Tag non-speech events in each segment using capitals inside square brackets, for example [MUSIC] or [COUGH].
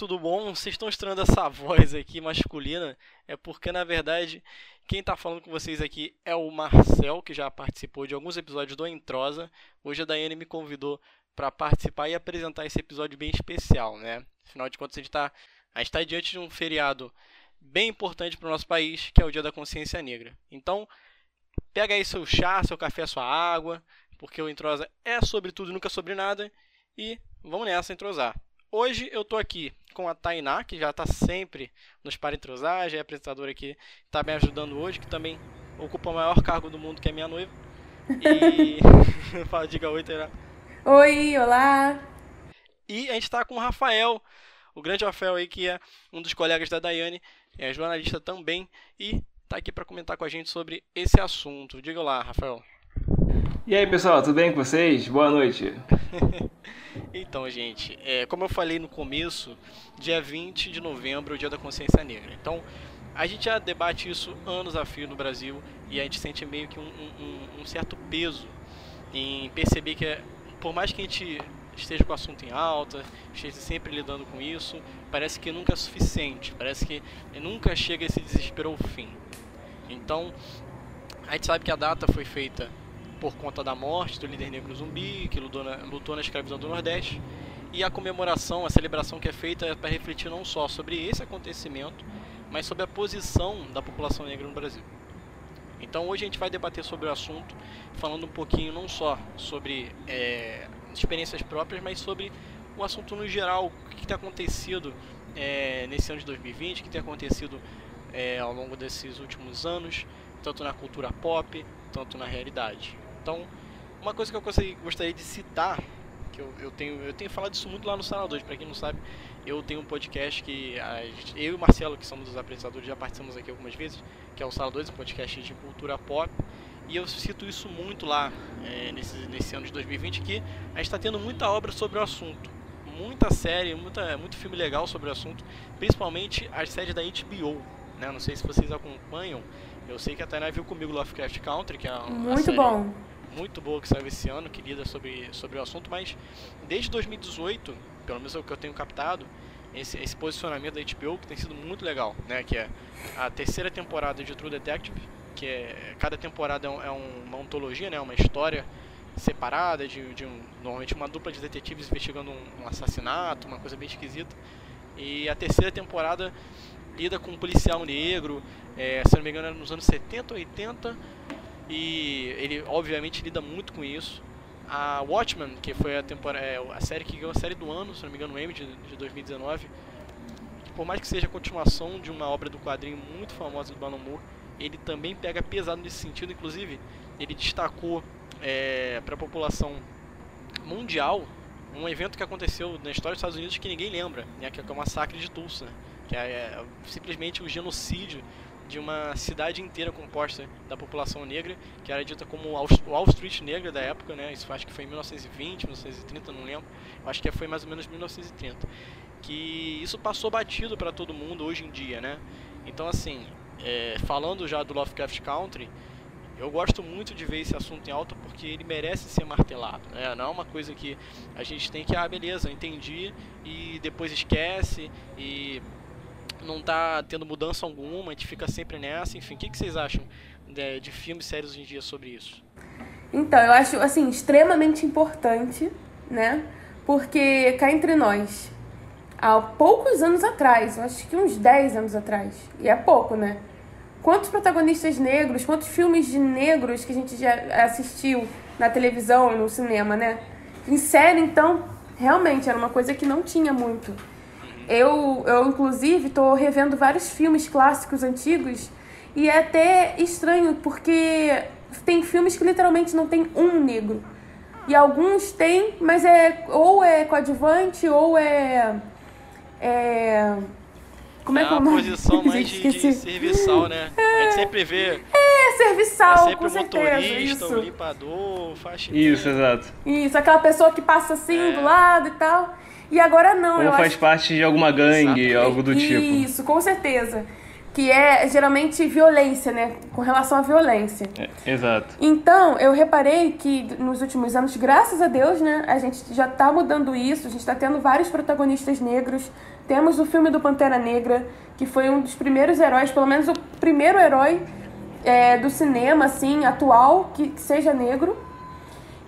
Tudo bom? Vocês estão estranhando essa [LAUGHS] voz aqui masculina? É porque, na verdade, quem está falando com vocês aqui é o Marcel, que já participou de alguns episódios do Entrosa. Hoje a Daiane me convidou para participar e apresentar esse episódio bem especial, né? Afinal de contas, a gente está tá diante de um feriado bem importante para o nosso país, que é o Dia da Consciência Negra. Então, pega aí seu chá, seu café, sua água, porque o Entrosa é sobre tudo nunca sobre nada. E vamos nessa entrosar. Hoje eu estou aqui com a Tainá, que já está sempre nos para entrosar, já é apresentadora aqui, está me ajudando hoje, que também ocupa o maior cargo do mundo, que é minha noiva. E. [LAUGHS] Fala, diga oi, Tainá. Oi, olá! E a gente está com o Rafael, o grande Rafael aí, que é um dos colegas da Daiane, é jornalista também, e está aqui para comentar com a gente sobre esse assunto. Diga lá, Rafael. E aí, pessoal, tudo bem com vocês? Boa noite. [LAUGHS] então, gente, é, como eu falei no começo, dia 20 de novembro é o Dia da Consciência Negra. Então, a gente já debate isso anos a fio no Brasil e a gente sente meio que um, um, um certo peso em perceber que, é, por mais que a gente esteja com o assunto em alta, esteja sempre lidando com isso, parece que nunca é suficiente, parece que nunca chega esse desespero ao fim. Então, a gente sabe que a data foi feita por conta da morte do líder negro zumbi, que lutou na, lutou na escravidão do Nordeste. E a comemoração, a celebração que é feita é para refletir não só sobre esse acontecimento, mas sobre a posição da população negra no Brasil. Então hoje a gente vai debater sobre o assunto, falando um pouquinho não só sobre é, experiências próprias, mas sobre o assunto no geral, o que tem acontecido é, nesse ano de 2020, o que tem acontecido é, ao longo desses últimos anos, tanto na cultura pop, tanto na realidade. Então, uma coisa que eu gostaria de citar, que eu, eu, tenho, eu tenho falado isso muito lá no Sala 2, para quem não sabe, eu tenho um podcast que gente, eu e o Marcelo, que somos os apresentadores, já participamos aqui algumas vezes, que é o Sala 2, um podcast de cultura pop. E eu cito isso muito lá é, nesse, nesse ano de 2020, que a gente está tendo muita obra sobre o assunto. Muita série, muita, muito filme legal sobre o assunto, principalmente as séries da HBO. Né? Não sei se vocês acompanham, eu sei que a Tainá viu comigo Lovecraft Country, que é uma muito série bom. muito boa que saiu esse ano, que lida sobre, sobre o assunto, mas desde 2018, pelo menos é o que eu tenho captado, esse, esse posicionamento da HBO que tem sido muito legal, né? Que é a terceira temporada de True Detective, que é cada temporada é, um, é uma ontologia, né? Uma história separada de, de um, normalmente uma dupla de detetives investigando um, um assassinato, uma coisa bem esquisita. E a terceira temporada lida com um policial negro, é, se não me engano era nos anos 70, 80, e ele obviamente lida muito com isso. A Watchmen, que foi a, temporada, é, a série que ganhou a série do ano, se não me engano, o de, de 2019, que por mais que seja a continuação de uma obra do quadrinho muito famosa do Alan Moore, ele também pega pesado nesse sentido, inclusive ele destacou é, para a população mundial um evento que aconteceu na história dos Estados Unidos que ninguém lembra, né, que é o massacre de Tulsa, que é, é simplesmente o genocídio de uma cidade inteira composta da população negra, que era dita como Wall Street negra da época, né? Isso acho que foi em 1920, 1930, não lembro. Acho que foi mais ou menos 1930. Que isso passou batido para todo mundo hoje em dia, né? Então, assim, é, falando já do Lovecraft Country, eu gosto muito de ver esse assunto em alta porque ele merece ser martelado. Né? Não é uma coisa que a gente tem que, ah, beleza, entendi e depois esquece e não tá tendo mudança alguma, a gente fica sempre nessa, enfim, o que, que vocês acham de, de filmes sérios hoje em dia sobre isso? Então, eu acho, assim, extremamente importante, né? Porque cá entre nós, há poucos anos atrás, eu acho que uns 10 anos atrás, e é pouco, né? Quantos protagonistas negros, quantos filmes de negros que a gente já assistiu na televisão no cinema, né? Em série, então, realmente era uma coisa que não tinha muito. Eu, eu inclusive, estou revendo vários filmes clássicos antigos e é até estranho porque tem filmes que literalmente não tem um negro. E alguns tem, mas é ou é coadjuvante ou é. É. Como é, é que é uma posição [LAUGHS] mais de, de, serviçal, né? É, a gente sempre vê. É, serviçal, é sempre com o motorista, isso. o limpador, o faxineiro. Isso, exato. Isso, aquela pessoa que passa assim é. do lado e tal. E agora não. Ou faz acho... parte de alguma gangue, Exato. algo do tipo. Isso, com certeza. que é geralmente violência, né? Com relação à violência. É, exato. Então, eu reparei que nos últimos anos, graças a Deus, né, a gente já está mudando isso, a gente está tendo vários protagonistas negros. Temos o filme do Pantera Negra, que foi um dos primeiros heróis, pelo menos o primeiro herói é, do cinema, assim, atual, que, que seja negro.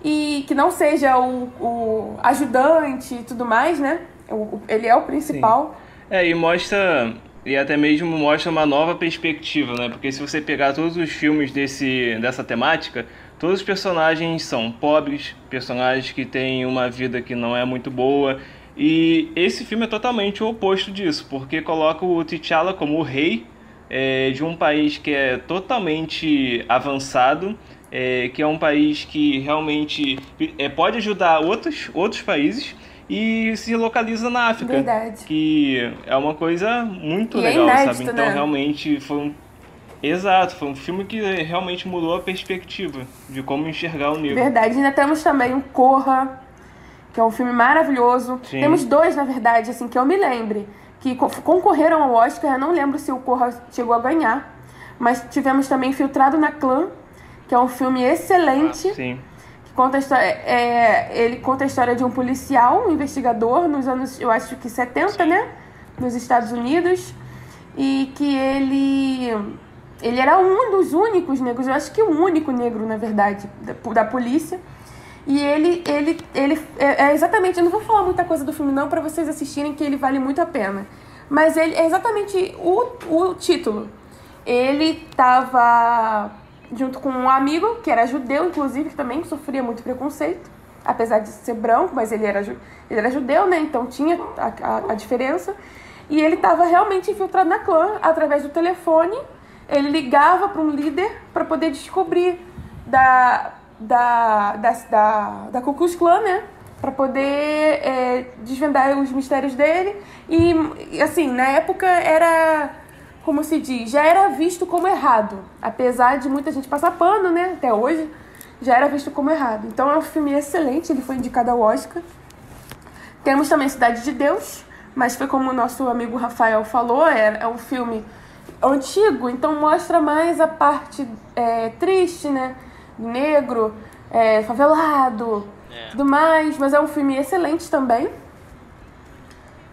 E que não seja o, o ajudante e tudo mais, né? O, ele é o principal. Sim. É, e mostra e até mesmo mostra uma nova perspectiva, né? Porque se você pegar todos os filmes desse, dessa temática, todos os personagens são pobres, personagens que têm uma vida que não é muito boa. E esse filme é totalmente o oposto disso, porque coloca o T'Challa como o rei é, de um país que é totalmente avançado, é, que é um país que realmente é, pode ajudar outros, outros países e se localiza na África. Verdade. Que é uma coisa muito e é legal, é inédito, sabe? Então né? realmente foi um. Exato, foi um filme que realmente mudou a perspectiva de como enxergar o negro. Verdade, ainda temos também o Corra, que é um filme maravilhoso. Sim. Temos dois, na verdade, assim, que eu me lembre, que concorreram ao Oscar. Eu não lembro se o Corra chegou a ganhar. Mas tivemos também Infiltrado na Clã, que é um filme excelente. Ah, sim conta a história, é, ele conta a história de um policial, um investigador, nos anos, eu acho que 70, né? Nos Estados Unidos. E que ele. Ele era um dos únicos negros, eu acho que o único negro, na verdade, da, da polícia. E ele, ele, ele é, é, exatamente. Eu não vou falar muita coisa do filme, não, para vocês assistirem, que ele vale muito a pena. Mas ele é exatamente o, o título. Ele tava junto com um amigo, que era judeu, inclusive, que também sofria muito preconceito, apesar de ser branco, mas ele era, ele era judeu, né? Então tinha a, a, a diferença. E ele estava realmente infiltrado na clã através do telefone. Ele ligava para um líder para poder descobrir da, da, da, da, da Ku Klux Klan, né? Para poder é, desvendar os mistérios dele. E, assim, na época era como se diz, já era visto como errado. Apesar de muita gente passar pano, né, até hoje, já era visto como errado. Então é um filme excelente, ele foi indicado ao Oscar. Temos também Cidade de Deus, mas foi como o nosso amigo Rafael falou, é, é um filme antigo, então mostra mais a parte é, triste, né, negro, é, favelado, é. tudo mais, mas é um filme excelente também.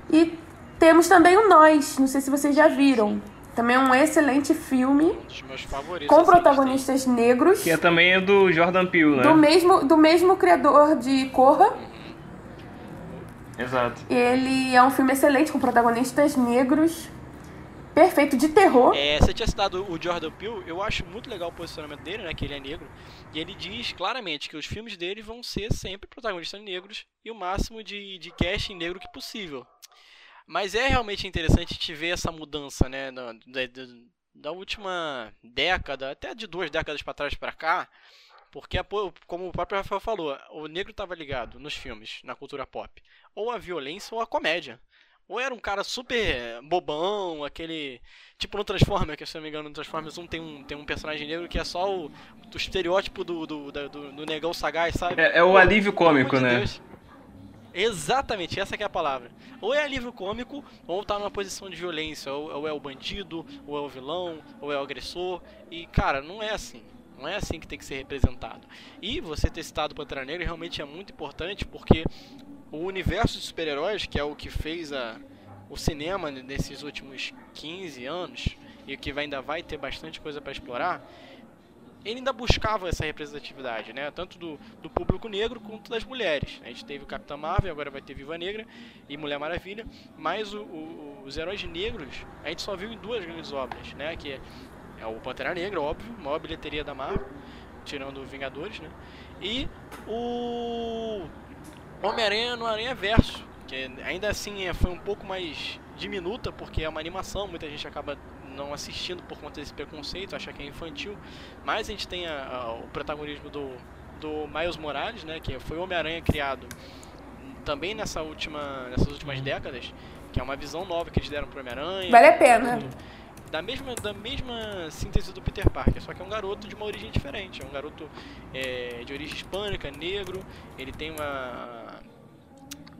E temos também o Nós, não sei se vocês já viram. Também é um excelente filme. Um dos meus favoritos. Com protagonistas negros. Que é também é do Jordan Peele, né? Do mesmo, do mesmo criador de Corra. Uhum. Exato. Ele é um filme excelente com protagonistas negros. Perfeito, de terror. É, você tinha citado o Jordan Peele, eu acho muito legal o posicionamento dele, né? Que ele é negro. E ele diz claramente que os filmes dele vão ser sempre protagonistas negros e o máximo de, de casting negro que possível. Mas é realmente interessante te ver essa mudança, né? Da, da, da última década, até de duas décadas para trás para cá, porque, como o próprio Rafael falou, o negro estava ligado nos filmes, na cultura pop, ou a violência ou a comédia. Ou era um cara super bobão, aquele. Tipo no Transformers, que se não me engano, no Transformers 1 tem um, tem um personagem negro que é só o, o estereótipo do, do, do, do, negão sagaz, sabe? É, é o alívio cômico, né? Deus. Exatamente, essa é a palavra. Ou é livro cômico, ou tá numa posição de violência, ou, ou, é o bandido, ou é o vilão, ou é o agressor. E, cara, não é assim. Não é assim que tem que ser representado. E você ter citado Pantera Negra realmente é muito importante porque o universo de super-heróis, que é o que fez a, o cinema nesses últimos 15 anos, e que ainda vai ter bastante coisa para explorar, ele ainda buscava essa representatividade, né? Tanto do, do público negro quanto das mulheres. A gente teve o Capitão Marvel, agora vai ter Viva Negra e Mulher Maravilha, mas o, o, os heróis negros a gente só viu em duas grandes obras, né? Que é, é o Pantera Negra, óbvio, maior bilheteria da Marvel, tirando Vingadores, né? E o Homem-Aranha no Aranha Verso, que ainda assim é, foi um pouco mais diminuta, porque é uma animação, muita gente acaba não assistindo por conta desse preconceito, acha que é infantil. Mas a gente tem a, a, o protagonismo do, do Miles Morales, né, que foi o Homem-Aranha criado também nessa última, nessas últimas uhum. décadas, que é uma visão nova que eles deram pro Homem-Aranha. Vale a pena. Da mesma, da mesma síntese do Peter Parker, só que é um garoto de uma origem diferente. É um garoto é, de origem hispânica, negro. Ele tem uma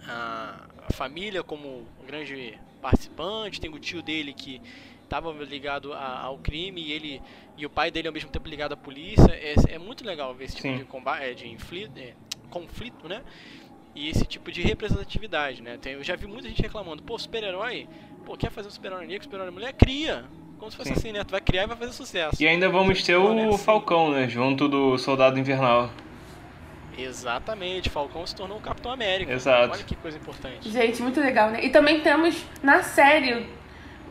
a, a família como grande participante. Tem o tio dele que estava ligado a, ao crime e ele e o pai dele ao mesmo tempo ligado à polícia. É, é muito legal ver esse tipo Sim. de combate, é, de inflito, é, conflito, né? E esse tipo de representatividade, né? Tem, eu já vi muita gente reclamando, pô, super-herói, pô, quer fazer um super-herói negro, super-herói mulher? Cria! Como se fosse Sim. assim, né? Tu vai criar e vai fazer sucesso. E ainda vamos ter né, o assim. Falcão, né? Junto do Soldado Invernal. Exatamente, Falcão se tornou o Capitão América. Exato. Olha que coisa importante. Gente, muito legal, né? E também temos na série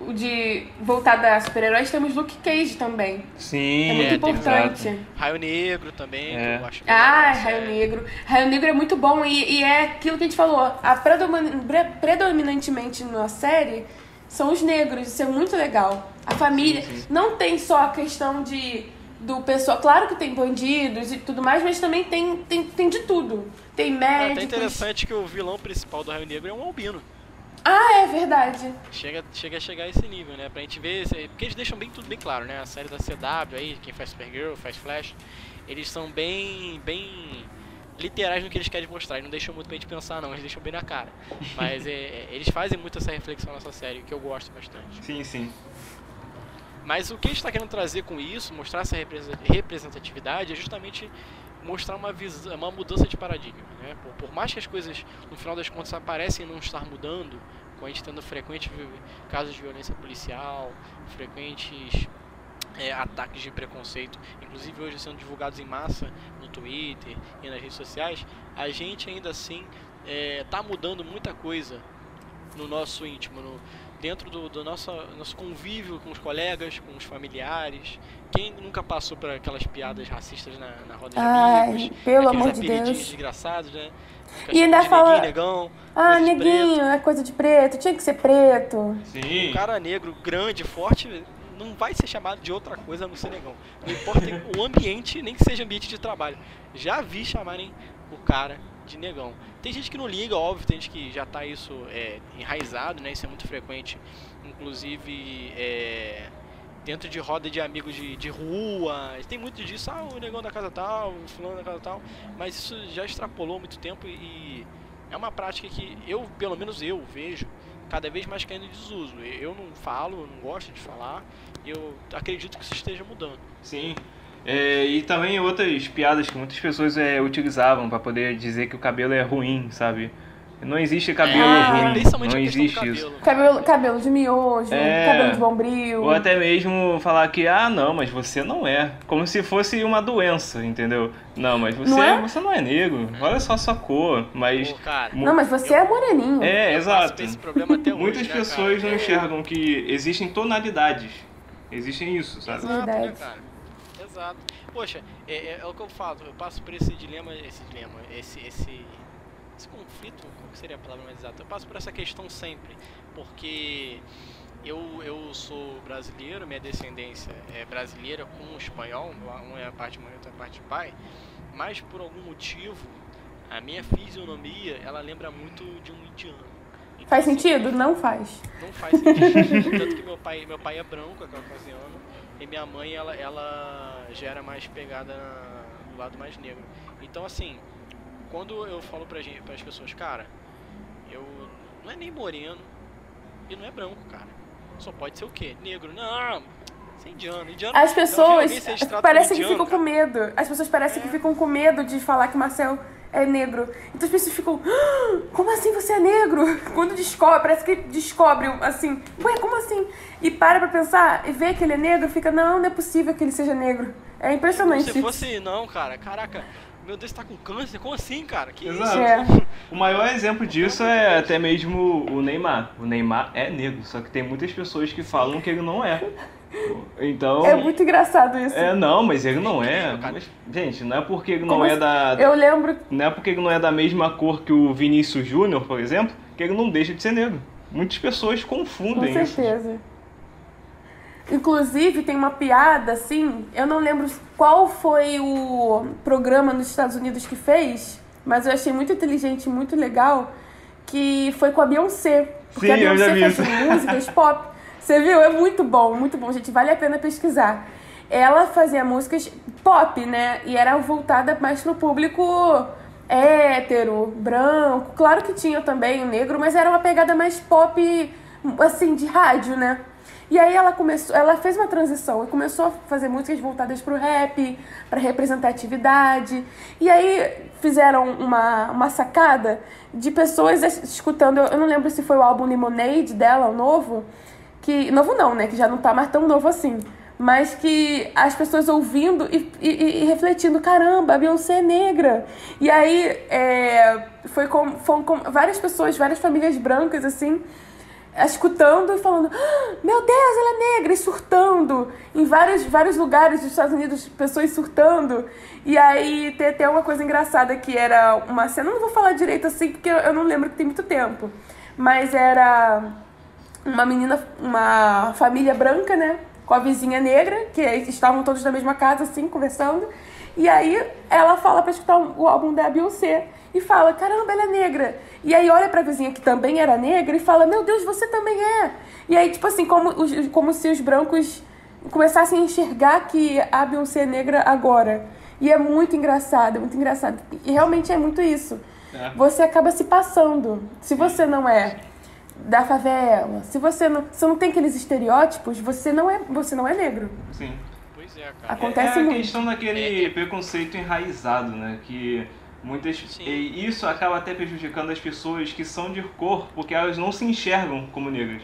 o de voltada a super-heróis, temos Luke Cage também. Sim, É muito tem importante. exato. Raio Negro também, É. que eu acho Ah, legal, Raio é. Negro. Raio Negro é muito bom e, e é aquilo que a gente falou. A predomin- pre- predominantemente na série são os negros. Isso é muito legal. A família Sim, sim. não tem só a questão de do pessoal. Claro que tem bandidos e tudo mais, mas também tem, tem, tem de tudo. Tem É até médicos. interessante que o vilão principal do Raio Negro é um albino. Ah, é verdade. Chega, chega a chegar a esse nível, né? Pra gente ver. Porque eles deixam bem tudo bem claro, né? A série da CW aí, quem faz Supergirl, faz Flash, eles são bem. bem literais no que eles querem mostrar. E não deixam muito pra gente pensar, não, eles deixam bem na cara. [LAUGHS] Mas é, é, eles fazem muito essa reflexão nessa série, que eu gosto bastante. Sim, sim. Mas o que a gente está querendo trazer com isso, mostrar essa representatividade, é justamente mostrar uma, visão, uma mudança de paradigma. Né? Por, por mais que as coisas, no final das contas, parecem não estar mudando, com a gente tendo frequentes casos de violência policial, frequentes é, ataques de preconceito, inclusive hoje sendo divulgados em massa no Twitter e nas redes sociais, a gente ainda assim está mudando muita coisa no nosso íntimo, no, dentro do, do nosso, nosso convívio com os colegas, com os familiares. Quem nunca passou por aquelas piadas racistas na, na roda de Ai, amigos? pelo aqueles amor de apelidinhos Deus. desgraçados, né? E ainda fala- neguinho, negão, Ah, neguinho, é coisa de preto, tinha que ser preto. Sim. Um cara negro, grande, forte, não vai ser chamado de outra coisa a não ser negão. Não importa o ambiente, nem que seja ambiente de trabalho. Já vi chamarem o cara de negão. Tem gente que não liga, óbvio, tem gente que já tá isso é, enraizado, né? Isso é muito frequente. Inclusive, é, dentro de roda de amigos de, de rua. Tem muito disso, ah, o negão da casa tal, o fulano da casa tal. Mas isso já extrapolou muito tempo e, é uma prática que eu, pelo menos eu, vejo cada vez mais caindo em desuso. Eu não falo, não gosto de falar, eu acredito que isso esteja mudando. Sim. É, e também outras piadas que muitas pessoas é, utilizavam pra poder dizer que o cabelo é ruim, sabe? Não existe cabelo Ah, ruim, principalmente não existe isso. cabelo. Cabelo, cabelo de miojo, É. cabelo de bombril. Ou até mesmo falar que, ah, não, mas você não é. Como se fosse uma doença, entendeu? Não, mas você Não é? é, você não é negro. Olha só a sua cor. Mas. Pô, cara, Não, mas você é moreninho. É, eu exato. por esse problema até [LAUGHS] hoje, Muitas né, pessoas cara? não enxergam que existem tonalidades. Existem isso, sabe? Exato, né, Verdade. cara? Exato. Poxa, é, é- é o que eu falo, eu passo por esse dilema, esse dilema, esse, esse, esse conflito, qual que seria a palavra mais exata? Eu passo por essa questão sempre, porque eu, eu sou brasileiro, minha descendência é brasileira com espanhol, um é a parte de mãe, outra é a parte de pai, mas por algum motivo, a minha fisionomia, ela lembra muito de um indiano. Então, Faz assim, sentido? Não faz. não faz sentido. Tanto que meu pai, meu pai é branco, é caucasiano, e minha mãe, ela, ela já era mais pegada na- no lado mais negro. Então, assim, quando eu falo pra gente, pras pessoas, cara, eu não é nem moreno e não é branco, cara. Só pode ser o quê? Negro. Não, você é indiano. indiano As pessoas tratam parecem que ficam indiano, com medo. As pessoas parecem que É. ficam com medo de falar que Marcel é negro. Então as pessoas ficam, "Ah, como assim você é negro? Quando descobre, parece que descobre assim, ué, como assim? E para pra pensar e vê que ele é negro, fica, não, não é possível que ele seja negro. É impressionante. se fosse, não, cara, caraca, meu Deus, tá com câncer? Como assim, cara? Que Exato. isso? É. O maior exemplo disso é até mesmo o Neymar. O Neymar é negro, só que tem muitas pessoas que falam que ele não é. Então. É muito engraçado isso. É, não, mas ele não é. Mas, gente, não é porque ele Como não é assim? da. Eu lembro Não é porque ele não é da mesma cor que o Vinícius Júnior, por exemplo, que ele não deixa de ser negro. Muitas pessoas Com confundem isso. certeza. Inclusive, tem uma piada, assim, eu não lembro qual foi o programa nos Estados Unidos que fez, mas eu achei muito inteligente e muito legal, que foi com a Beyoncé. Porque Sim, a eu já Beyoncé vi faz isso. músicas pop. [LAUGHS] Você viu? É muito bom, muito bom, gente. Vale a pena pesquisar. Ela fazia músicas pop, né? E era voltada mais pro público hétero, branco. Claro que tinha também o negro, mas era uma pegada mais pop, assim, de rádio, né? E aí ela começou, ela fez uma transição e começou a fazer músicas voltadas para o rap, para representatividade. E aí fizeram uma, uma sacada de pessoas escutando, eu não lembro se foi o álbum Lemonade dela, o novo, que novo não, né, que já não tá mais tão novo assim mas que as pessoas ouvindo e, e, e, refletindo, caramba, a Beyoncé é negra. E aí é, foi com, foram com várias pessoas, várias famílias brancas, assim, escutando e falando, ah, meu Deus, ela é negra, e surtando. Em vários, vários lugares dos Estados Unidos, pessoas surtando. E aí tem até uma coisa engraçada que era uma cena, não vou falar direito assim, porque eu não lembro que tem muito tempo. Mas era uma menina, uma família branca, né? com a vizinha negra, que estavam todos na mesma casa, assim, conversando. E aí ela fala pra escutar o álbum da Beyoncé. E fala, caramba, ela é negra. E aí olha pra vizinha que também era negra e fala, meu Deus, você também é. E aí, tipo assim, como, como se os brancos começassem a enxergar que a Beyoncé é negra agora. E é muito engraçado, é muito engraçado. E realmente é muito isso. É. Você acaba se passando. Se você não é da favela, se você não, se não tem aqueles estereótipos, você não é, você não é negro. Sim. Pois é, cara. Acontece é, é muito. a questão daquele é. preconceito enraizado, né? Que muitas Sim. e isso acaba até prejudicando as pessoas que são de cor, porque elas não se enxergam como negras.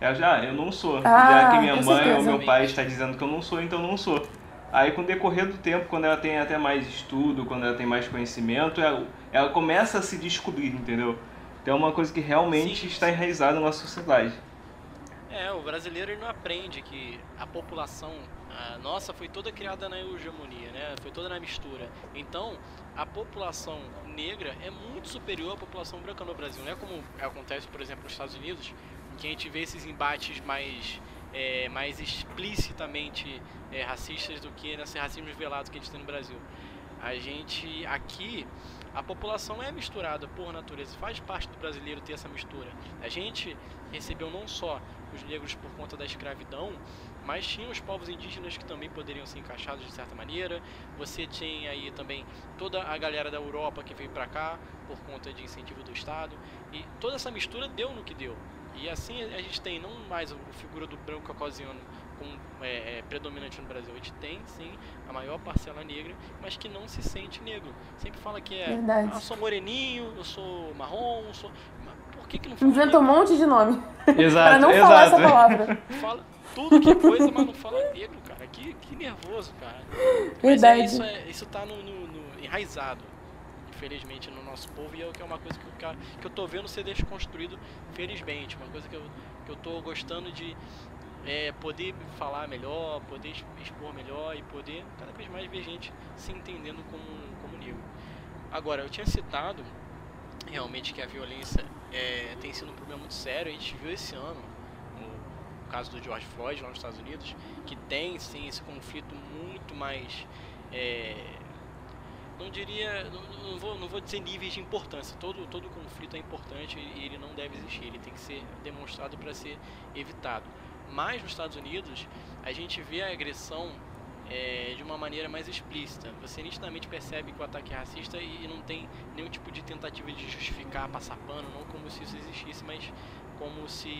Elas já, ah, eu não sou. Ah, já que minha mãe certeza. ou meu pai está dizendo que eu não sou, então eu não sou. Aí com o decorrer do tempo, quando ela tem até mais estudo, quando ela tem mais conhecimento, ela, ela começa a se descobrir, entendeu? Então é uma coisa que realmente Sim. está enraizada na nossa sociedade. É, o brasileiro ele não aprende que a população a nossa foi toda criada na hegemonia, né? Foi toda na mistura. Então, a população negra é muito superior à população branca no Brasil. Não é como acontece, por exemplo, nos Estados Unidos, que a gente vê esses embates mais, é, mais explicitamente é, racistas do que nesse racismo velado que a gente tem no Brasil. A gente aqui a população é misturada por natureza, faz parte do brasileiro ter essa mistura. A gente recebeu não só os negros por conta da escravidão, mas tinha os povos indígenas que também poderiam ser encaixados de certa maneira. Você tinha aí também toda a galera da Europa que veio para cá por conta de incentivo do Estado. E toda essa mistura deu no que deu. E assim a gente tem não mais a figura do branco caucasiano como é, é, predominante no Brasil. A gente tem, sim, a maior parcela negra, mas que não se sente negro. Sempre fala que é, Verdade. ah, eu sou moreninho, eu sou marrom, eu sou... Mas por que que não fala Inventa um monte de nome. [LAUGHS] Exato, Para não exato. falar essa palavra. Fala tudo que é coisa, mas não fala negro, cara. Que, que nervoso, cara. Mas Verdade. é, isso, é, isso tá no, no, no enraizado infelizmente, no nosso povo, e é, que é uma coisa que eu, que eu tô vendo ser desconstruído, felizmente. Uma coisa que eu, que eu tô gostando de, é, poder falar melhor, poder expor melhor e poder cada vez mais ver gente se entendendo como, como negro. Agora, eu tinha citado realmente que a violência é, tem sido um problema muito sério, a gente viu esse ano, no caso do George Floyd lá nos Estados Unidos, que tem sim esse conflito muito mais. É, não diria, não, não, vou, não vou dizer níveis de importância. Todo, todo conflito é importante e ele não deve existir. Ele tem que ser demonstrado para ser evitado. Mas nos Estados Unidos, a gente vê a agressão é, de uma maneira mais explícita. Você nitidamente percebe que o ataque é racista e, não tem nenhum tipo de tentativa de justificar, passar pano, não como se isso existisse, mas como se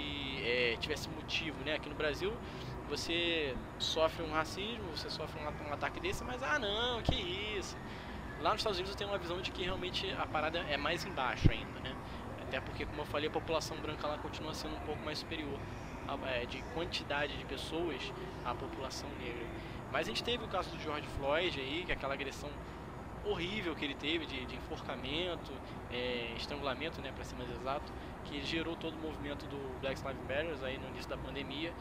é, tivesse motivo. Né? Aqui no Brasil, você sofre um racismo, você sofre um, um ataque desse, mas ah não, que isso. Lá nos Estados Unidos eu tenho uma visão de que realmente a parada é mais embaixo ainda, né? Até porque, como eu falei, a população branca lá continua sendo um pouco mais superior de quantidade de pessoas à população negra. Mas a gente teve o caso do George Floyd aí, que é aquela agressão horrível que ele teve de, de enforcamento, é, estrangulamento, né, para ser mais exato, que gerou todo o movimento do Black Lives Matter aí no início da pandemia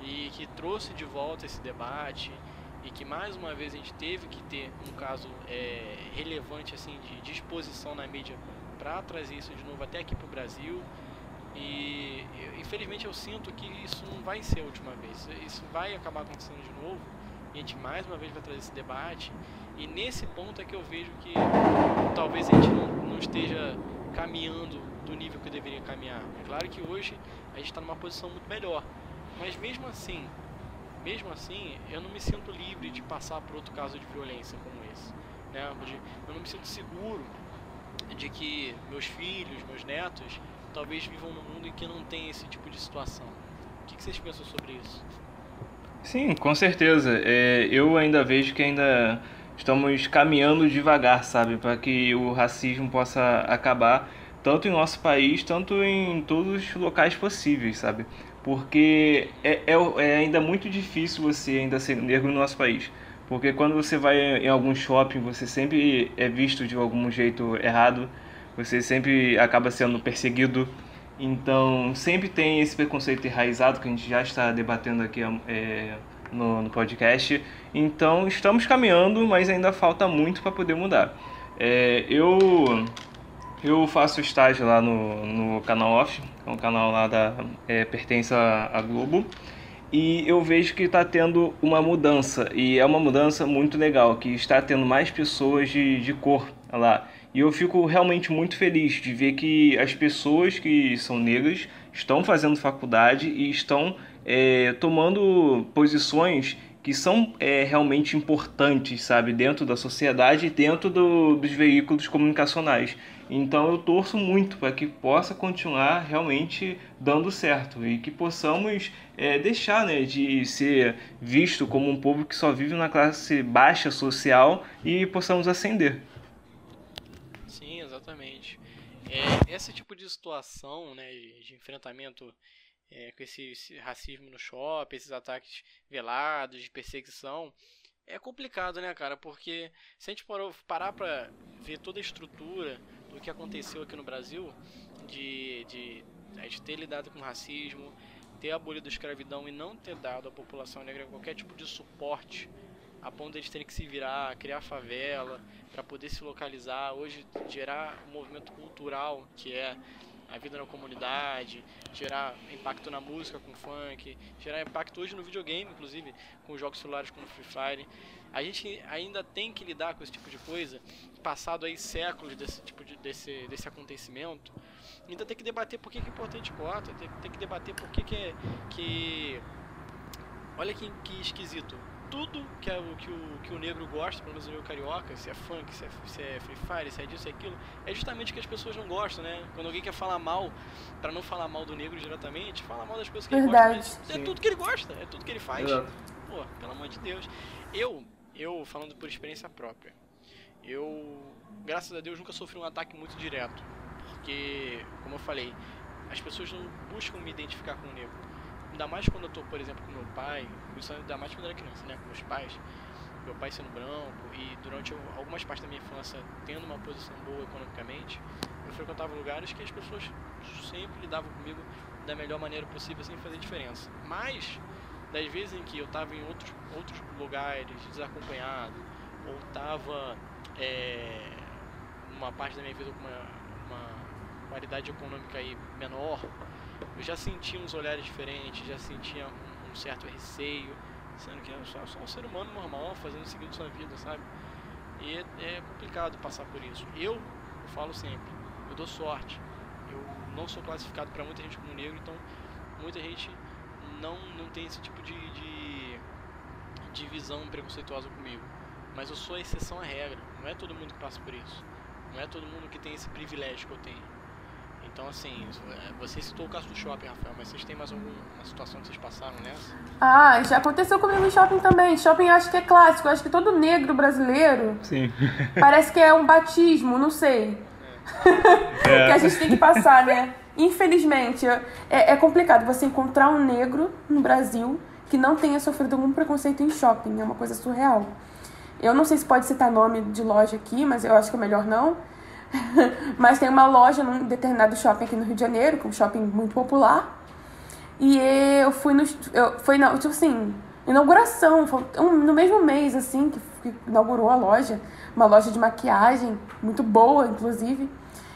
e que trouxe de volta esse debate e que mais uma vez a gente teve que ter um caso é, relevante assim de disposição na mídia para trazer isso de novo até aqui para o Brasil e infelizmente eu sinto que isso não vai ser a última vez. Isso vai acabar acontecendo de novo. E a gente mais uma vez vai trazer esse debate. E nesse ponto é que eu vejo que talvez a gente não, não esteja caminhando do nível que deveria caminhar. É claro que hoje a gente está numa posição muito melhor. Mas mesmo assim, mesmo assim, eu não me sinto livre de passar por outro caso de violência como esse. Né? Eu não me sinto seguro de que meus filhos, meus netos talvez vivam num mundo em que não tem esse tipo de situação. que, que vocês pensam sobre isso? Sim, com certeza. É, eu ainda vejo que ainda estamos caminhando devagar, sabe, para que o racismo possa acabar tanto em nosso país, tanto em todos os locais possíveis, sabe? Porque é, é, é ainda muito difícil você ainda ser negro no nosso país. Porque quando você vai em algum shopping, você sempre é visto de algum jeito errado, você sempre acaba sendo perseguido. Então, sempre tem esse preconceito enraizado que a gente já está debatendo aqui é, no, no, podcast. Então, estamos caminhando, mas ainda falta muito para poder mudar. É, eu eu faço estágio lá no, no canal Off, é um canal lá da é, pertence à Globo, e eu vejo que está tendo uma mudança e é uma mudança muito legal, que está tendo mais pessoas de, de cor lá. E eu fico realmente muito feliz de ver que as pessoas que são negras estão fazendo faculdade e estão é, tomando posições que são é, realmente importantes, sabe, dentro da sociedade e dentro do, dos veículos comunicacionais. Então eu torço muito para que possa continuar realmente dando certo e que possamos é, deixar né, de ser visto como um povo que só vive na classe baixa social e possamos ascender. Exatamente. É, esse tipo de situação né, de enfrentamento é, com esse, esse, racismo no shopping, esses ataques velados, de perseguição, é complicado, né, cara? Porque se a gente parar pra ver toda a estrutura do que aconteceu aqui no Brasil, de, de a gente ter lidado com racismo, ter abolido a escravidão e não ter dado à população negra qualquer tipo de suporte a ponto de eles terem que se virar, criar favela para poder se localizar, hoje gerar um movimento cultural que é a vida na comunidade, gerar impacto na música com funk, gerar impacto hoje no videogame, inclusive, com jogos celulares como Free Fire. A gente ainda tem que lidar com esse tipo de coisa, passado aí séculos desse tipo de desse, desse acontecimento. Ainda tem que debater por que, que é importante cota, tem, tem que debater por que, que é que olha que, que esquisito tudo que, é o, que, o, que o negro gosta, pelo menos o negro carioca, se é funk, se é, se é Free Fire, se é disso, se é aquilo, é justamente que as pessoas não gostam, né? Quando alguém quer falar mal, para não falar mal do negro diretamente, fala mal das coisas que Verdade. ele gosta. É tudo que ele gosta, é tudo que ele faz. Exato. Pô, pelo amor de Deus. Eu, eu, falando por experiência própria, eu, graças a Deus, nunca sofri um ataque muito direto. Porque, como eu falei, as pessoas não buscam me identificar com o negro Ainda mais quando eu tô, por exemplo, com meu pai, isso ainda mais quando eu era criança, né? Com meus pais. Meu pai sendo branco e durante algumas partes da minha infância tendo uma posição boa economicamente, eu frequentava lugares que as pessoas sempre lidavam comigo da melhor maneira possível sem fazer diferença. Mas, das vezes em que eu estava em outros, outros lugares desacompanhado, ou estava é, numa parte da minha vida com uma, uma qualidade econômica aí menor, eu já sentia uns olhares diferentes, já sentia um, um certo receio, sendo que eu sou, sou um ser humano normal, fazendo seguindo sua vida, sabe? E é, é complicado passar por isso. Eu, eu falo sempre, eu dou sorte. Eu não sou classificado para muita gente como negro, então muita gente não, não tem esse tipo de, de, de visão preconceituosa comigo. Mas eu sou a exceção à regra. Não é todo mundo que passa por isso. Não é todo mundo que tem esse privilégio que eu tenho. Então, assim, é, você citou o caso do shopping, Rafael, mas vocês têm mais alguma situação que vocês passaram nessa? Ah, já aconteceu comigo no shopping também. Shopping eu acho que é clássico. Acho que todo negro brasileiro. Sim. [LAUGHS] Parece que é um batismo, não sei. É. [LAUGHS] que a gente tem que passar, né? Infelizmente, é, é complicado você encontrar um negro no Brasil que não tenha sofrido algum preconceito em shopping. É uma coisa surreal. Eu não sei se pode citar nome de loja aqui, mas eu acho que é melhor não. [LAUGHS] Mas tem uma loja num determinado shopping aqui no Rio de Janeiro, que é um shopping muito popular. E eu fui no. Eu, foi, não, tipo assim, inauguração, no mesmo mês, assim, que, que inaugurou a loja. Uma loja de maquiagem, muito boa, inclusive.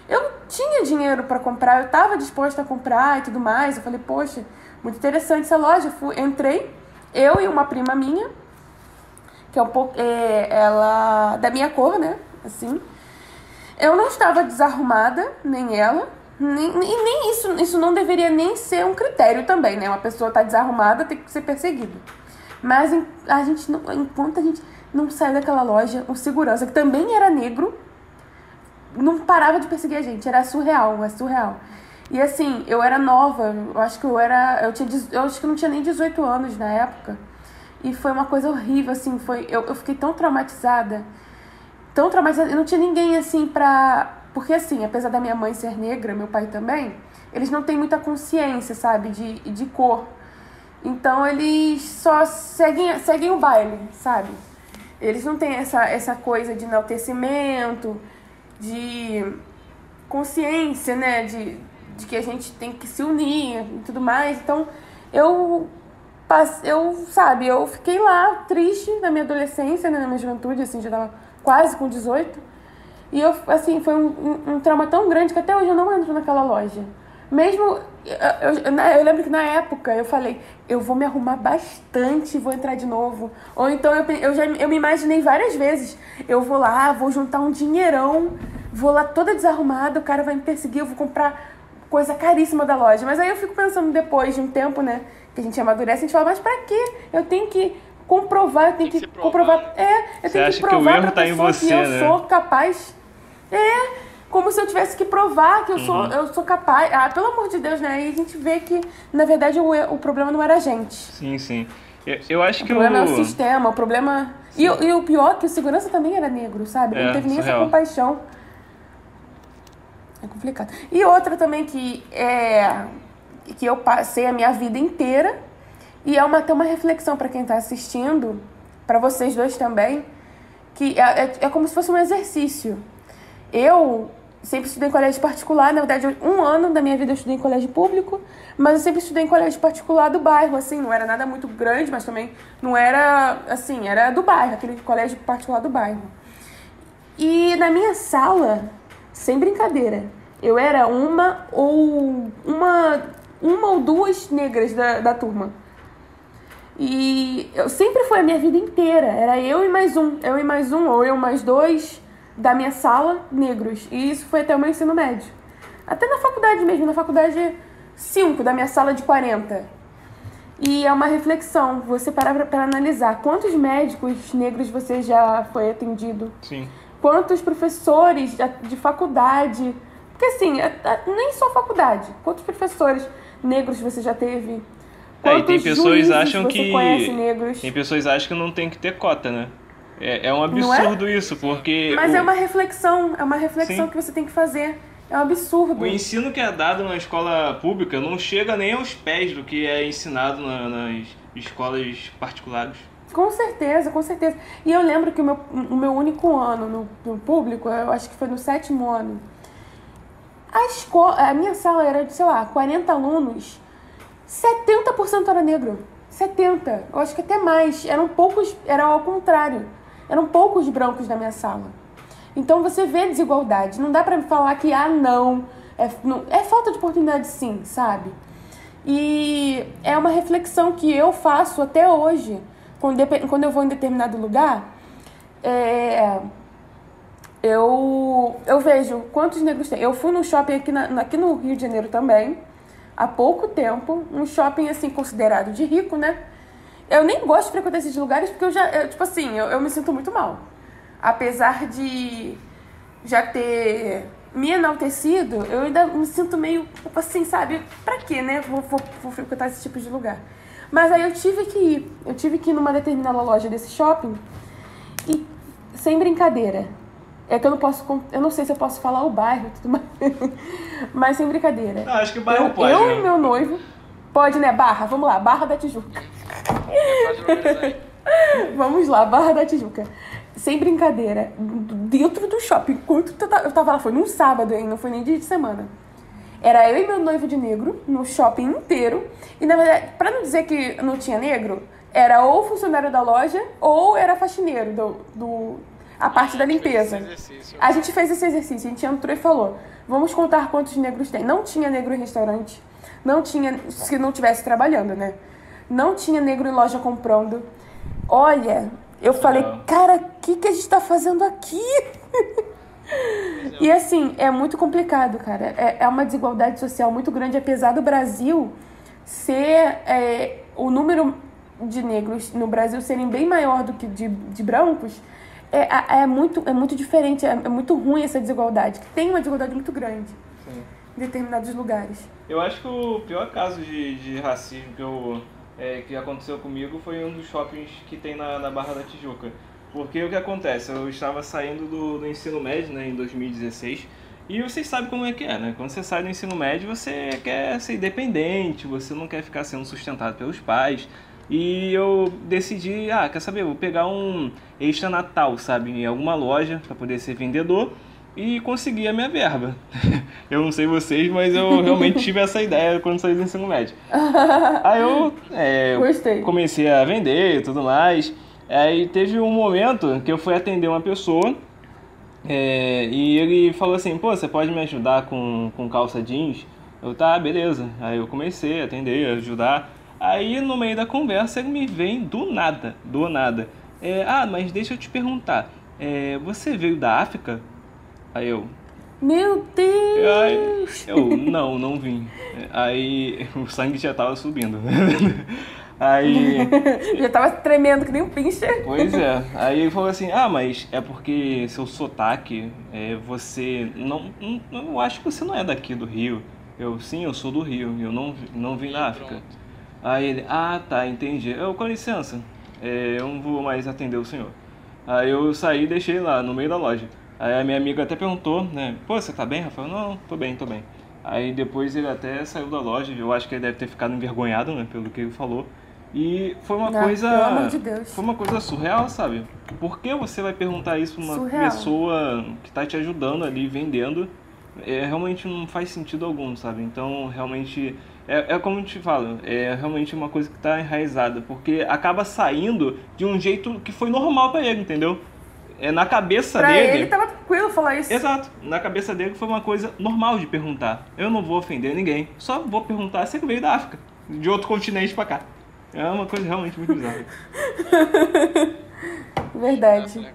Eu tinha dinheiro para comprar, eu estava disposta a comprar e tudo mais. Eu falei, poxa, muito interessante essa loja. Fui, entrei, eu e uma prima minha, que é um pouco. É, ela. da minha cor, né? Assim. Eu não estava desarrumada, nem ela. Nem, nem, nem isso, isso não deveria nem ser um critério também, né? Uma pessoa tá desarrumada tem que ser perseguida. Mas a gente não, enquanto a gente não saiu daquela loja, o segurança, que também era negro, não parava de perseguir a gente. Era surreal, é surreal. E assim, eu era nova, eu acho que eu era. Eu, tinha, eu acho que não tinha nem 18 anos na época. E foi uma coisa horrível, assim, foi. Eu, eu fiquei tão traumatizada. Tão traumatizada. Eu não tinha ninguém assim pra. Porque assim, apesar da minha mãe ser negra, meu pai também, eles não têm muita consciência, sabe, de, de cor. Então eles só seguem, seguem o baile, sabe? Eles não têm essa, essa coisa de enaltecimento, de consciência, né? De, de que a gente tem que se unir e tudo mais. Então, eu, eu sabe, eu fiquei lá triste na minha adolescência, né, na minha juventude, assim, já tava quase com 18. E eu, assim, foi um, um, um trauma tão grande que até hoje eu não entro naquela loja. Mesmo, eu, eu, eu, lembro que na época eu falei, eu vou me arrumar bastante e vou entrar de novo. Ou então eu, eu, já, eu me imaginei várias vezes, eu vou lá, vou juntar um dinheirão, vou lá toda desarrumada, o cara vai me perseguir, eu vou comprar coisa caríssima da loja. Mas aí eu fico pensando depois de um tempo, né, que a gente amadurece, a gente fala, mas pra quê? Eu tenho que comprovar, eu tenho Tem que, que comprovar. provar. É, eu tenho que que o provar erro pra tá pessoa você, que eu né? sou capaz. É, como se eu tivesse que provar que eu sou, Uhum. eu sou capaz. Ah, pelo amor de Deus, né? E a gente vê que, na verdade, o, o problema não era a gente. Sim, sim. Eu, eu acho O que problema é o o. sistema, o problema. E, o- e o pior é que o segurança também era negro, sabe? É, não teve nem essa compaixão. É complicado. E outra também que é que eu passei a minha vida inteira e é uma até uma reflexão para quem está assistindo, para vocês dois também, que é, é, é como se fosse um exercício. Eu sempre estudei em colégio particular, na verdade, um ano da minha vida eu estudei em colégio público, mas eu sempre estudei em colégio particular do bairro, assim, não era nada muito grande, mas também não era, assim, era do bairro, aquele colégio particular do bairro. E na minha sala, sem brincadeira, eu era uma ou uma, uma ou duas negras da, da turma. E eu sempre foi a minha vida inteira. Era eu e mais um. Eu e mais um, ou eu mais dois da minha sala, negros. E isso foi até o meu ensino médio. Até na faculdade mesmo, na faculdade 5 da minha sala de 40. E é uma reflexão, você parar pra analisar quantos médicos negros você já foi atendido, Sim. quantos professores de- de faculdade. Porque assim, é- é- nem só faculdade. Quantos professores negros você já teve? É, e tem pessoas acham que. Tem pessoas acham que não tem que ter cota, né? É, é um é? absurdo isso, porque. Mas o, é uma reflexão, é uma reflexão Sim. que você tem que fazer. É um absurdo. o ensino que é dado na escola pública não chega nem aos pés do que é ensinado na- nas escolas particulares. Com certeza, com certeza. E eu lembro que o meu, o meu único ano no, no público, eu acho que foi no sétimo ano, a escola, a minha sala era de, sei lá, 40 alunos, 70% era negro. 70, eu acho que até mais. Eram poucos, era ao contrário. Eram poucos brancos na minha sala. Então você vê desigualdade. Não dá pra falar que, ah, não. É, não, é falta de oportunidade, sim, sabe? E é uma reflexão que eu faço até hoje. Quando, quando eu vou em determinado lugar, é, eu, eu vejo quantos negros tem. Eu fui num shopping aqui, na, aqui no Rio de Janeiro também, há pouco tempo. Um shopping, assim, considerado de rico, né? Eu nem gosto de frequentar esses lugares porque eu já, eu, tipo assim, eu, eu me sinto muito mal. Apesar de já ter me enaltecido, eu ainda me sinto meio, tipo assim, sabe? Pra quê, né? Vou, vou, vou frequentar esse tipo de lugar. Mas aí eu tive que ir. Eu tive que ir numa determinada loja desse shopping e, sem brincadeira, é que eu não posso, eu não sei se eu posso falar o bairro tudo mais, [LAUGHS] mas sem brincadeira. Ah, acho que o bairro eu, pode, Eu né? e meu noivo, pode, né? Barra, vamos lá, Barra da Tijuca. [LAUGHS] Vamos lá, Barra da Tijuca. Sem brincadeira, dentro do shopping, enquanto eu tava lá, foi num sábado, hein? Não foi nem dia de semana. Era eu e meu noivo de negro no shopping inteiro. E na verdade, pra não dizer que não tinha negro, era ou funcionário da loja ou era faxineiro do, do a parte da limpeza. A gente fez esse exercício, a gente entrou e falou: vamos contar quantos negros tem. Não tinha negro em restaurante, não tinha, se não tivesse trabalhando, né? Não tinha negro em loja comprando. Olha, eu falei, cara, o que, que a gente tá fazendo aqui? E assim, é muito complicado, cara. É, é uma desigualdade social muito grande, apesar do Brasil ser é, o número de negros no Brasil serem bem maior do que de, de brancos. É, é, muito, é muito diferente, é, é muito ruim essa desigualdade, que tem uma desigualdade muito grande. em determinados lugares. Eu acho que o pior caso de, de racismo que, eu, é, que aconteceu comigo foi um dos shoppings que tem na, na Barra da Tijuca. Porque o que acontece? Eu estava saindo do, do ensino médio né, em 2016 e vocês sabem como é que é, né? Quando você sai do ensino médio, você quer ser independente, você não quer ficar sendo sustentado pelos pais. E eu decidi, ah, quer saber, vou pegar um extra Natal, sabe, em alguma loja para poder ser vendedor e conseguir a minha verba. [LAUGHS] eu não sei vocês, mas eu [LAUGHS] realmente tive essa ideia quando saí do ensino médio. [LAUGHS] Aí eu é, comecei a vender e tudo mais. Aí teve um momento que eu fui atender uma pessoa é, e ele falou assim, pô, você pode me ajudar com, com calça jeans? Eu, tá, beleza. Aí eu comecei a atender, a ajudar. Aí no meio da conversa ele me vem do nada, do nada. É, ah, mas deixa eu te perguntar, é, você veio da África? Aí eu. Meu Deus! Aí, eu, não, não vim. Aí [LAUGHS] o sangue já tava subindo. [LAUGHS] Aí. [LAUGHS] Já tava tremendo que nem um pincher. Pois é. Aí ele falou assim: Ah, mas é porque seu sotaque, é, você. Não, não, eu acho que você não é daqui do Rio. Eu, sim, eu sou do Rio. Eu não, não vim na África. Aí ele: Ah, tá, entendi. Eu, com licença, é, eu não vou mais atender o senhor. Aí eu saí e deixei lá no meio da loja. Aí a minha amiga até perguntou, né? Pô, você tá bem, Rafael? Não, tô bem, tô bem. Aí depois ele até saiu da loja. Eu acho que ele deve ter ficado envergonhado, né? Pelo que ele falou. E foi uma Não, coisa. pelo amor de Deus. Foi uma coisa surreal, sabe? Por que você vai perguntar isso pra uma Surreal. pessoa que tá te ajudando ali, vendendo? É, realmente não faz sentido algum, sabe? Então, realmente. É, é como eu te falo, é realmente uma coisa que tá enraizada, porque acaba saindo de um jeito que foi normal pra ele, entendeu? É na cabeça Pra dele. ele tava tranquilo falar isso. Exato. Na cabeça dele foi uma coisa normal de perguntar. Eu não vou ofender ninguém, só vou perguntar se ele veio da África, de outro continente pra cá. É uma coisa realmente muito bizarra. [LAUGHS] Verdade.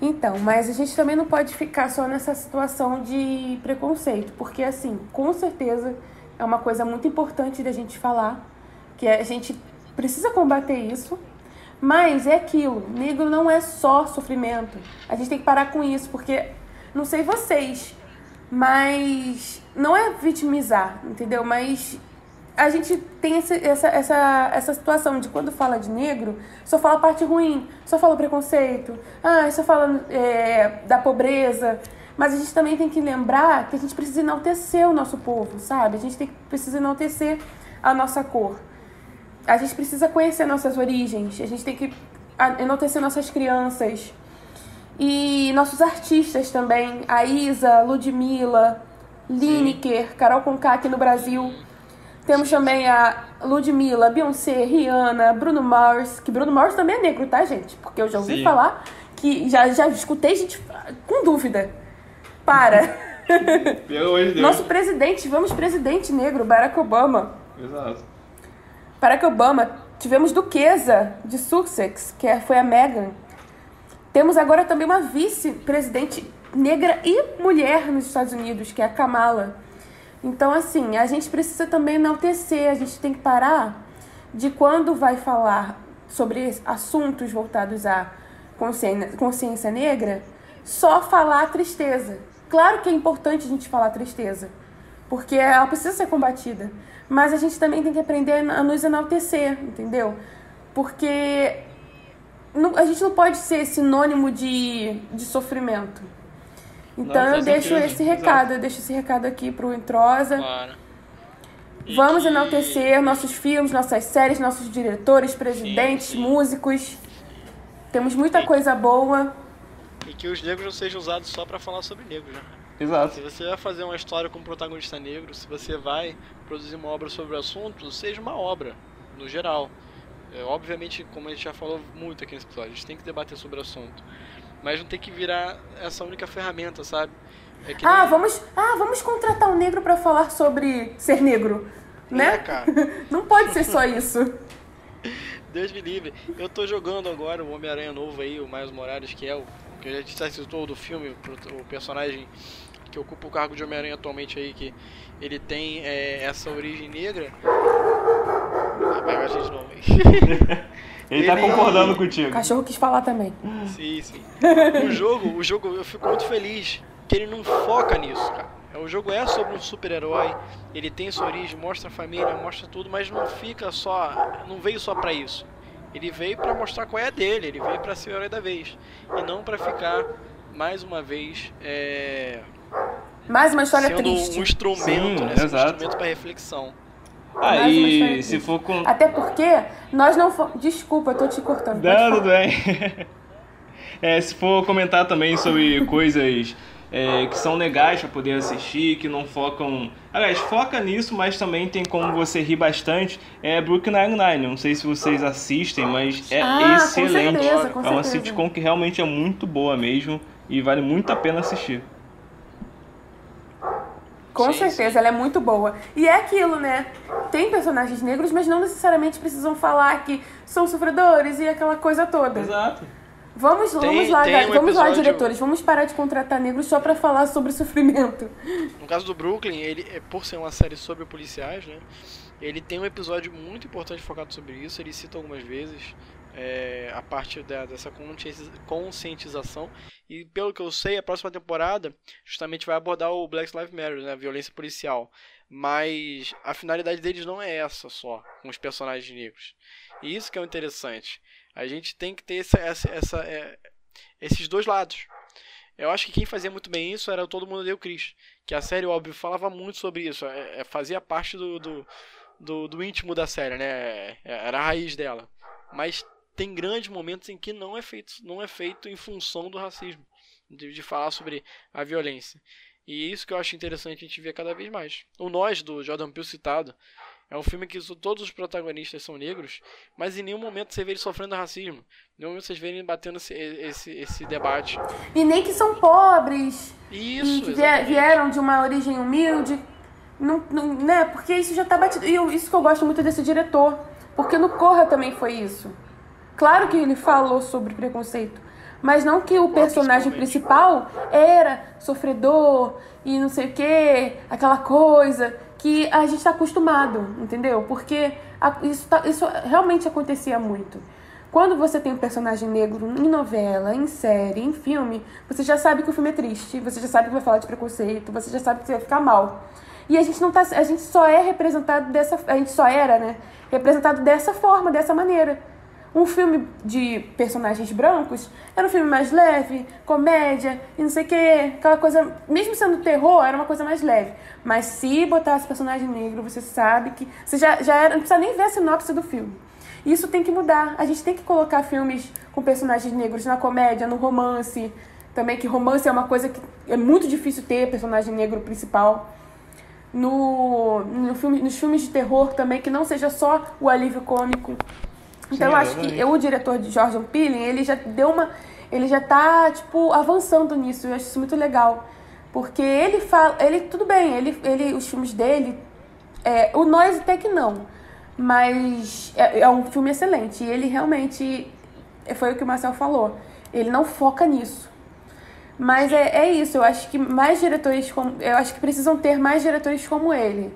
Então, mas a gente também não pode ficar só nessa situação de preconceito, porque assim, com certeza é uma coisa muito importante da gente falar, que a gente precisa combater isso, mas é aquilo, negro não é só sofrimento. A gente tem que parar com isso, porque não sei vocês, mas não é vitimizar, entendeu? Mas a gente tem esse- essa, essa, essa situação de quando fala de negro, só fala a parte ruim, só fala preconceito, ah, só fala é, da pobreza. Mas a gente também tem que lembrar que a gente precisa enaltecer o nosso povo, sabe? A gente tem, precisa enaltecer a nossa cor. A gente precisa conhecer nossas origens, a gente tem que enaltecer nossas crianças. E nossos artistas também, a Isa, Ludmilla, Lineker, Carol Conká aqui no Brasil. Temos também a Ludmilla, Beyoncé, Rihanna, Bruno Mars, que Bruno Mars também é negro, tá, gente? Porque eu já ouvi Sim. falar que já, já escutei gente com dúvida. Para. [LAUGHS] Pelo amor de Deus. Nosso presidente, tivemos presidente negro, Barack Obama. Exato. Barack Obama, tivemos Duquesa de Sussex, que é- foi a Meghan. Temos agora também uma vice-presidente negra e mulher nos Estados Unidos, que é a Kamala. Então, assim, a gente precisa também enaltecer, a gente tem que parar de quando vai falar sobre assuntos voltados à consciência, consciência negra, só falar a tristeza. Claro que é importante a gente falar a tristeza, porque ela precisa ser combatida. Mas a gente também tem que aprender a nos enaltecer, entendeu? Porque a gente não pode ser sinônimo de, de sofrimento. Então com eu deixo certeza, esse exato. recado, eu deixo esse recado aqui pro Introsa. Claro. E Vamos que- enaltecer nossos filmes, nossas séries, nossos diretores, presidentes, sim. músicos. Temos muita coisa boa. E que os negros não sejam usados só pra falar sobre negros, né? Se Exato. você vai fazer uma história com um protagonista negro, se você vai produzir uma obra sobre o assunto, seja uma obra, no geral. É, obviamente, como a gente já falou muito aqui nesse episódio, a gente tem que debater sobre o assunto. Mas não tem que virar essa única ferramenta, sabe? É que Ah, nem- vamos, ah, vamos contratar um negro pra falar sobre ser negro, É, né? cara. [LAUGHS] Não pode ser só isso. [LAUGHS] Deus me livre. Eu tô jogando agora o Homem-Aranha novo aí, o Miles Morales, que é o que a gente já citou do filme, o personagem que ocupa o cargo de Homem-Aranha atualmente aí, que ele tem é, essa origem negra. Ah, vai a gente de [LAUGHS] Ele tá concordando O contigo. cachorro quis falar também. sim, sim. O jogo, o jogo, eu fico muito feliz que ele não foca nisso, cara. O jogo é sobre um super-herói, ele tem sua origem, mostra a família, mostra tudo, mas não fica só, não veio só para isso. Ele veio para mostrar qual é a dele, ele veio para ser o herói da vez e não para ficar mais uma vez é... mais uma história sendo triste. um instrumento, Sim, né? Sendo um exato. instrumento para reflexão. Ah, história e se for com. Até porque nós não. Desculpa, eu tô te cortando. Não, tudo bem. [LAUGHS] É, se for comentar também sobre coisas é, que são legais para poder assistir, que não focam. Aliás, foca nisso, mas também tem como você rir bastante. É Brooklyn Nine-Nine. Não sei se vocês assistem, mas é Ah, com excelente. certeza, com é uma certeza. sitcom que realmente é muito boa mesmo e vale muito a pena assistir. Com Sim, certeza, ela é muito boa. E é aquilo, né? Tem personagens negros, mas não necessariamente precisam falar que são sofredores e aquela coisa toda. Exato. Vamos, Tem- vamos lá, um vamos lá, diretores. Vamos parar de contratar negros só pra falar sobre sofrimento. No caso do Brooklyn, ele é por ser uma série sobre policiais, né? Ele tem um episódio muito importante focado sobre isso. Ele cita algumas vezes é, a parte da- dessa conscientiza- conscientização. E pelo que eu sei, a próxima temporada justamente vai abordar o Black Lives Matter, né? A violência policial. Mas a finalidade deles não é essa só, com os personagens negros. E isso que é o interessante. A gente tem que ter essa, essa, essa, é, esses dois lados. Eu acho que quem fazia muito bem isso era Todo Mundo Deu Chris. Que a série, óbvio, falava muito sobre isso. É, é, fazia parte do, do, do, do íntimo da série, né? É, era a raiz dela. Mas tem grandes momentos em que não é feito, não é feito em função do racismo. De, de falar sobre a violência. E é isso que eu acho interessante a gente ver cada vez mais. O Nós, do Jordan Peele citado, é um filme que todos os protagonistas são negros, mas em nenhum momento você vê eles sofrendo racismo. Em nenhum momento vocês vê eles batendo esse, esse, esse debate. E nem que são pobres, Isso, e que exatamente. vieram de uma origem humilde. Não, não- né? Porque isso já tá batido. E eu- isso que eu gosto muito desse diretor. Porque no Corra também foi isso. Claro que ele falou sobre preconceito. Mas não que o personagem principalmente. principal era sofredor e não sei o que, aquela coisa que a gente tá acostumado, entendeu? Porque isso, tá- isso realmente acontecia muito. Quando você tem um personagem negro em novela, em série, em filme, você já sabe que o filme é triste, você já sabe que vai falar de preconceito, você já sabe que você vai ficar mal. E a gente não tá, a gente só é representado dessa, a gente só era, né, representado dessa forma, dessa maneira. Um filme de personagens brancos era um filme mais leve, comédia e não sei o que, aquela coisa, mesmo sendo terror, era uma coisa mais leve. Mas se botasse personagem negro, você sabe que você já, já era, não precisa nem ver a sinopse do filme. Isso tem que mudar. A gente tem que colocar filmes com personagens negros na comédia, no romance. Também que romance é uma coisa que é muito difícil ter personagem negro principal. No, no filme, nos filmes de terror também, que não seja só o alívio cômico. Então eu Sim, acho que exatamente. o diretor de Jordan Peele, ele já deu uma. Ele já tá, tipo, avançando nisso. Eu acho isso muito legal. Porque ele fala. Ele, tudo bem, ele, ele, os filmes dele. É, o Nós até que não. Mas é, é um filme excelente. E ele realmente. Foi o que o Marcel falou. Ele não foca nisso. Mas é, é isso, eu acho que mais diretores como. Eu acho que precisam ter mais diretores como ele.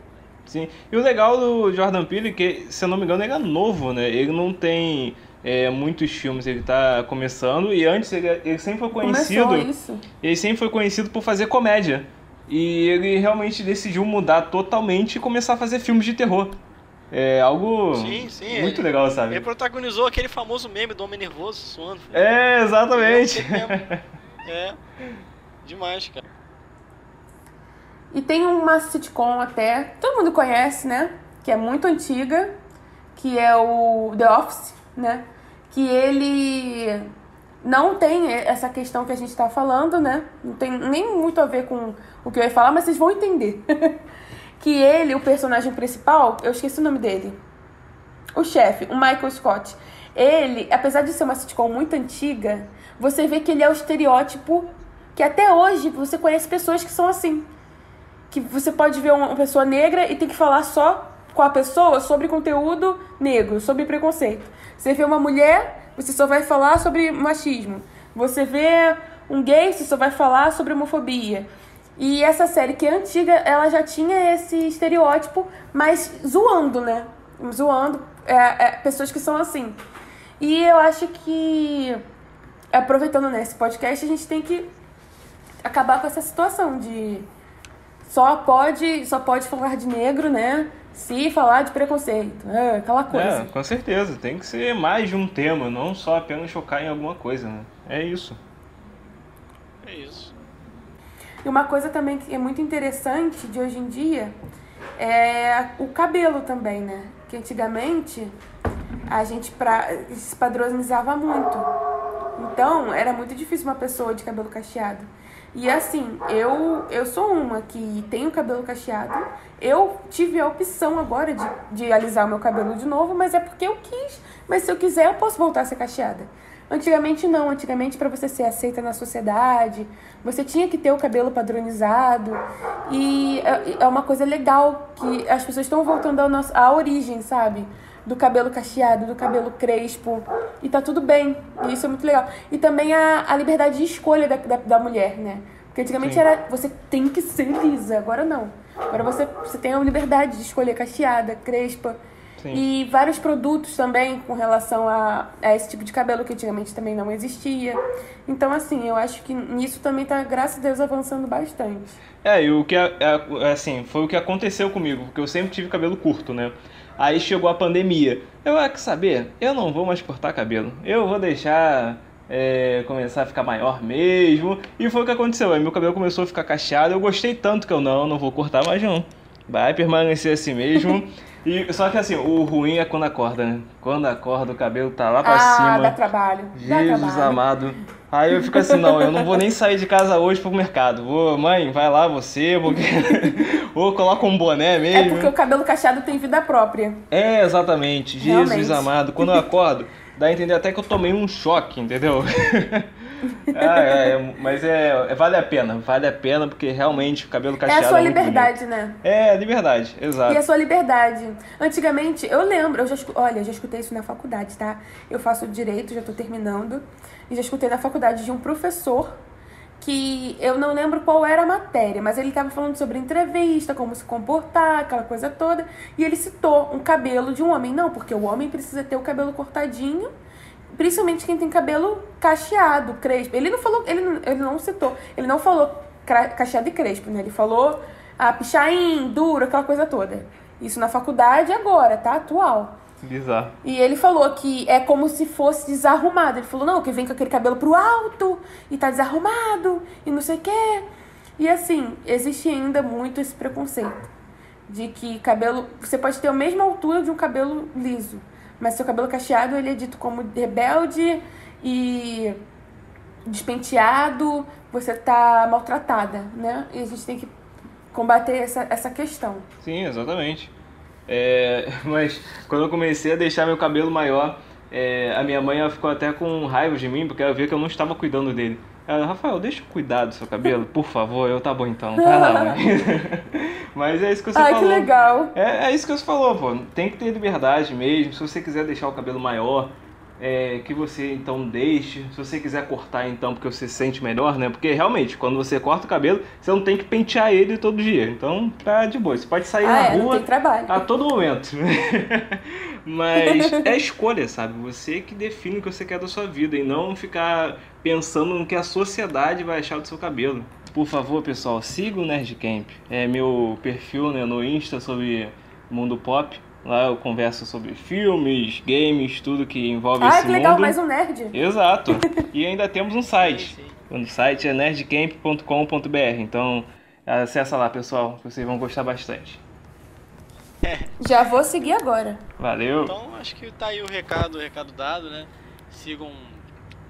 Sim. E o legal do Jordan Peele é que, se eu não me engano, ele é novo, né? Ele não tem é, muitos filmes, ele tá começando e antes ele, ele sempre foi conhecido. Começou isso. Ele sempre foi conhecido por fazer comédia. E ele realmente decidiu mudar totalmente e começar a fazer filmes de terror. É algo Sim, sim, muito ele- legal, sabe? Ele protagonizou aquele famoso meme do homem nervoso suando. É, exatamente. É. [LAUGHS] É. Demais, cara. E tem uma sitcom até, todo mundo conhece, né? Que é muito antiga, que é o The Office, né? Que ele não tem essa questão que a gente tá falando, né? Não tem nem muito a ver com o que eu ia falar, mas vocês vão entender. [LAUGHS] que ele, o personagem principal, eu esqueci o nome dele. O chefe, o Michael Scott. Ele, apesar de ser uma sitcom muito antiga, você vê que ele é o estereótipo que até hoje você conhece pessoas que são assim que você pode ver uma pessoa negra e tem que falar só com a pessoa sobre conteúdo negro, sobre preconceito. Você vê uma mulher, você só vai falar sobre machismo. Você vê um gay, você só vai falar sobre homofobia. E essa série que é antiga, ela já tinha esse estereótipo, mas zoando, né? Zoando é, é, pessoas que são assim. E eu acho que, aproveitando nesse podcast, a gente tem que acabar com essa situação de só pode, só pode falar de negro, né? Se falar de preconceito, é, aquela coisa. É, com certeza. Tem que ser mais de um tema, não só apenas focar em alguma coisa, né? É isso. É isso. E uma coisa também que é muito interessante de hoje em dia é o cabelo também, né? Que antigamente a gente pra, se padronizava muito. Então, era muito difícil uma pessoa de cabelo cacheado. E assim, eu, eu sou uma que tenho cabelo cacheado. Eu tive a opção agora de, de alisar o meu cabelo de novo, mas é porque eu quis. Mas se eu quiser, eu posso voltar a ser cacheada. Antigamente não, antigamente para você ser aceita na sociedade, você tinha que ter o cabelo padronizado. E é, é uma coisa legal que as pessoas estão voltando à, nossa, à origem, sabe? Do cabelo cacheado, do cabelo crespo. E tá tudo bem. E isso é muito legal. E também a, a liberdade de escolha da, da, da mulher, né? Porque antigamente Sim. era você tem que ser lisa, agora não. Agora você, você tem a liberdade de escolher cacheada, crespa. Sim. E vários produtos também com relação a, a esse tipo de cabelo que antigamente também não existia. Então, assim, eu acho que nisso também tá, graças a Deus, avançando bastante. É, e o que, é, é, assim, foi o que aconteceu comigo, porque eu sempre tive cabelo curto, né? Aí chegou a pandemia. Eu, ah, que saber? Eu não vou mais cortar cabelo. Eu vou deixar é, começar a ficar maior mesmo. E foi o que aconteceu. Aí meu cabelo começou a ficar cacheado. Eu gostei tanto que eu não, não vou cortar mais não. Vai permanecer assim mesmo. [LAUGHS] E, só que assim, o ruim é quando acorda, né? Quando acorda, o cabelo tá lá pra ah, cima. dá trabalho. Jesus dá trabalho. amado. Aí eu fico assim, não, eu não vou nem sair de casa hoje pro mercado. Vou, mãe, vai lá você, porque... [LAUGHS] ou coloca um boné mesmo. É porque o cabelo cacheado tem vida própria. É, exatamente. Jesus Realmente. amado. Quando eu acordo, dá a entender até que eu tomei um choque, entendeu? [LAUGHS] ah, é, é, mas é, é, vale a pena, vale a pena porque realmente o cabelo cacheado é a sua é liberdade, né? É, liberdade, exato. E a sua liberdade. Antigamente, eu lembro, eu já, olha, eu já escutei isso na faculdade, tá? Eu faço direito, já tô terminando, e já escutei na faculdade de um professor que eu não lembro qual era a matéria, mas ele estava falando sobre entrevista, como se comportar, aquela coisa toda, e ele citou um cabelo de um homem. Não, porque o homem precisa ter o cabelo cortadinho Principalmente quem tem cabelo cacheado, crespo. Ele não falou, ele não, ele não citou, ele não falou cacheado e crespo, né? Ele falou ah, pichain, duro, aquela coisa toda. Isso na faculdade agora, tá? Atual. Bizarro. E ele falou que é como se fosse desarrumado. Ele falou, não, que vem com aquele cabelo pro alto e tá desarrumado e não sei o quê. E assim, existe ainda muito esse preconceito. De que cabelo. Você pode ter a mesma altura de um cabelo liso mas seu cabelo cacheado ele é dito como rebelde e despenteado, você tá maltratada, né? E a gente tem que combater essa, essa questão. Sim, exatamente. É, [LAUGHS] mas quando eu comecei a deixar meu cabelo maior, é, a minha mãe ficou até com raiva de mim, porque ela via que eu não estava cuidando dele. Ela, Rafael, deixa eu cuidar do seu cabelo, por favor. Eu, tá bom então, vai lá, mãe. Mas é isso que você Ai, falou. Ai, que legal. É, é isso que você falou, pô. Tem que ter liberdade mesmo. Se você quiser deixar o cabelo maior, é, que você então deixe. Se você quiser cortar então porque você se sente melhor, né? Porque realmente, quando você corta o cabelo, você não tem que pentear ele todo dia. Então tá de boa. Você pode sair ah, na é, rua a todo momento. [LAUGHS] Mas é escolha, sabe? Você que define o que você quer da sua vida e não ficar pensando no que a sociedade vai achar do seu cabelo. Por favor, pessoal, siga o Nerdcamp. É meu perfil né, no Insta sobre mundo pop. Lá eu converso sobre filmes, games, tudo que envolve ah, esse que legal, mundo. mais um nerd. Exato. [LAUGHS] e ainda temos um site. O site é nerdcamp.com.br. Então, acessa lá, pessoal, vocês vão gostar bastante. [LAUGHS] Já vou seguir agora. Valeu. Então, acho que tá aí o recado, o recado dado, né? Sigam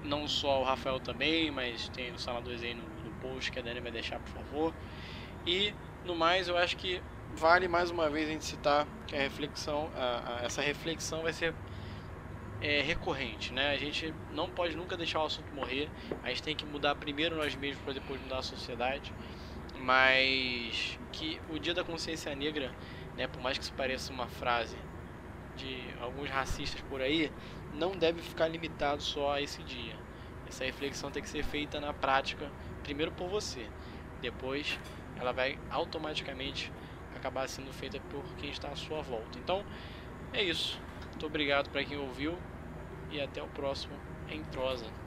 não só o Rafael também, mas tem o Sala 2 aí no, no post que a Dani vai deixar, por favor. E no mais, eu acho que vale mais uma vez a gente citar que a reflexão, a, a, essa reflexão vai ser é, recorrente, né? A gente não pode nunca deixar o assunto morrer. A gente tem que mudar primeiro nós mesmos para depois mudar a sociedade. Mas que o Dia da Consciência Negra, né, por mais que isso pareça uma frase de alguns racistas por aí, não deve ficar limitado só a esse dia. Essa reflexão tem que ser feita na prática, primeiro por você, depois ela vai automaticamente acabar sendo feita por quem está à sua volta. Então, é isso. Muito obrigado para quem ouviu e até o próximo em prosa.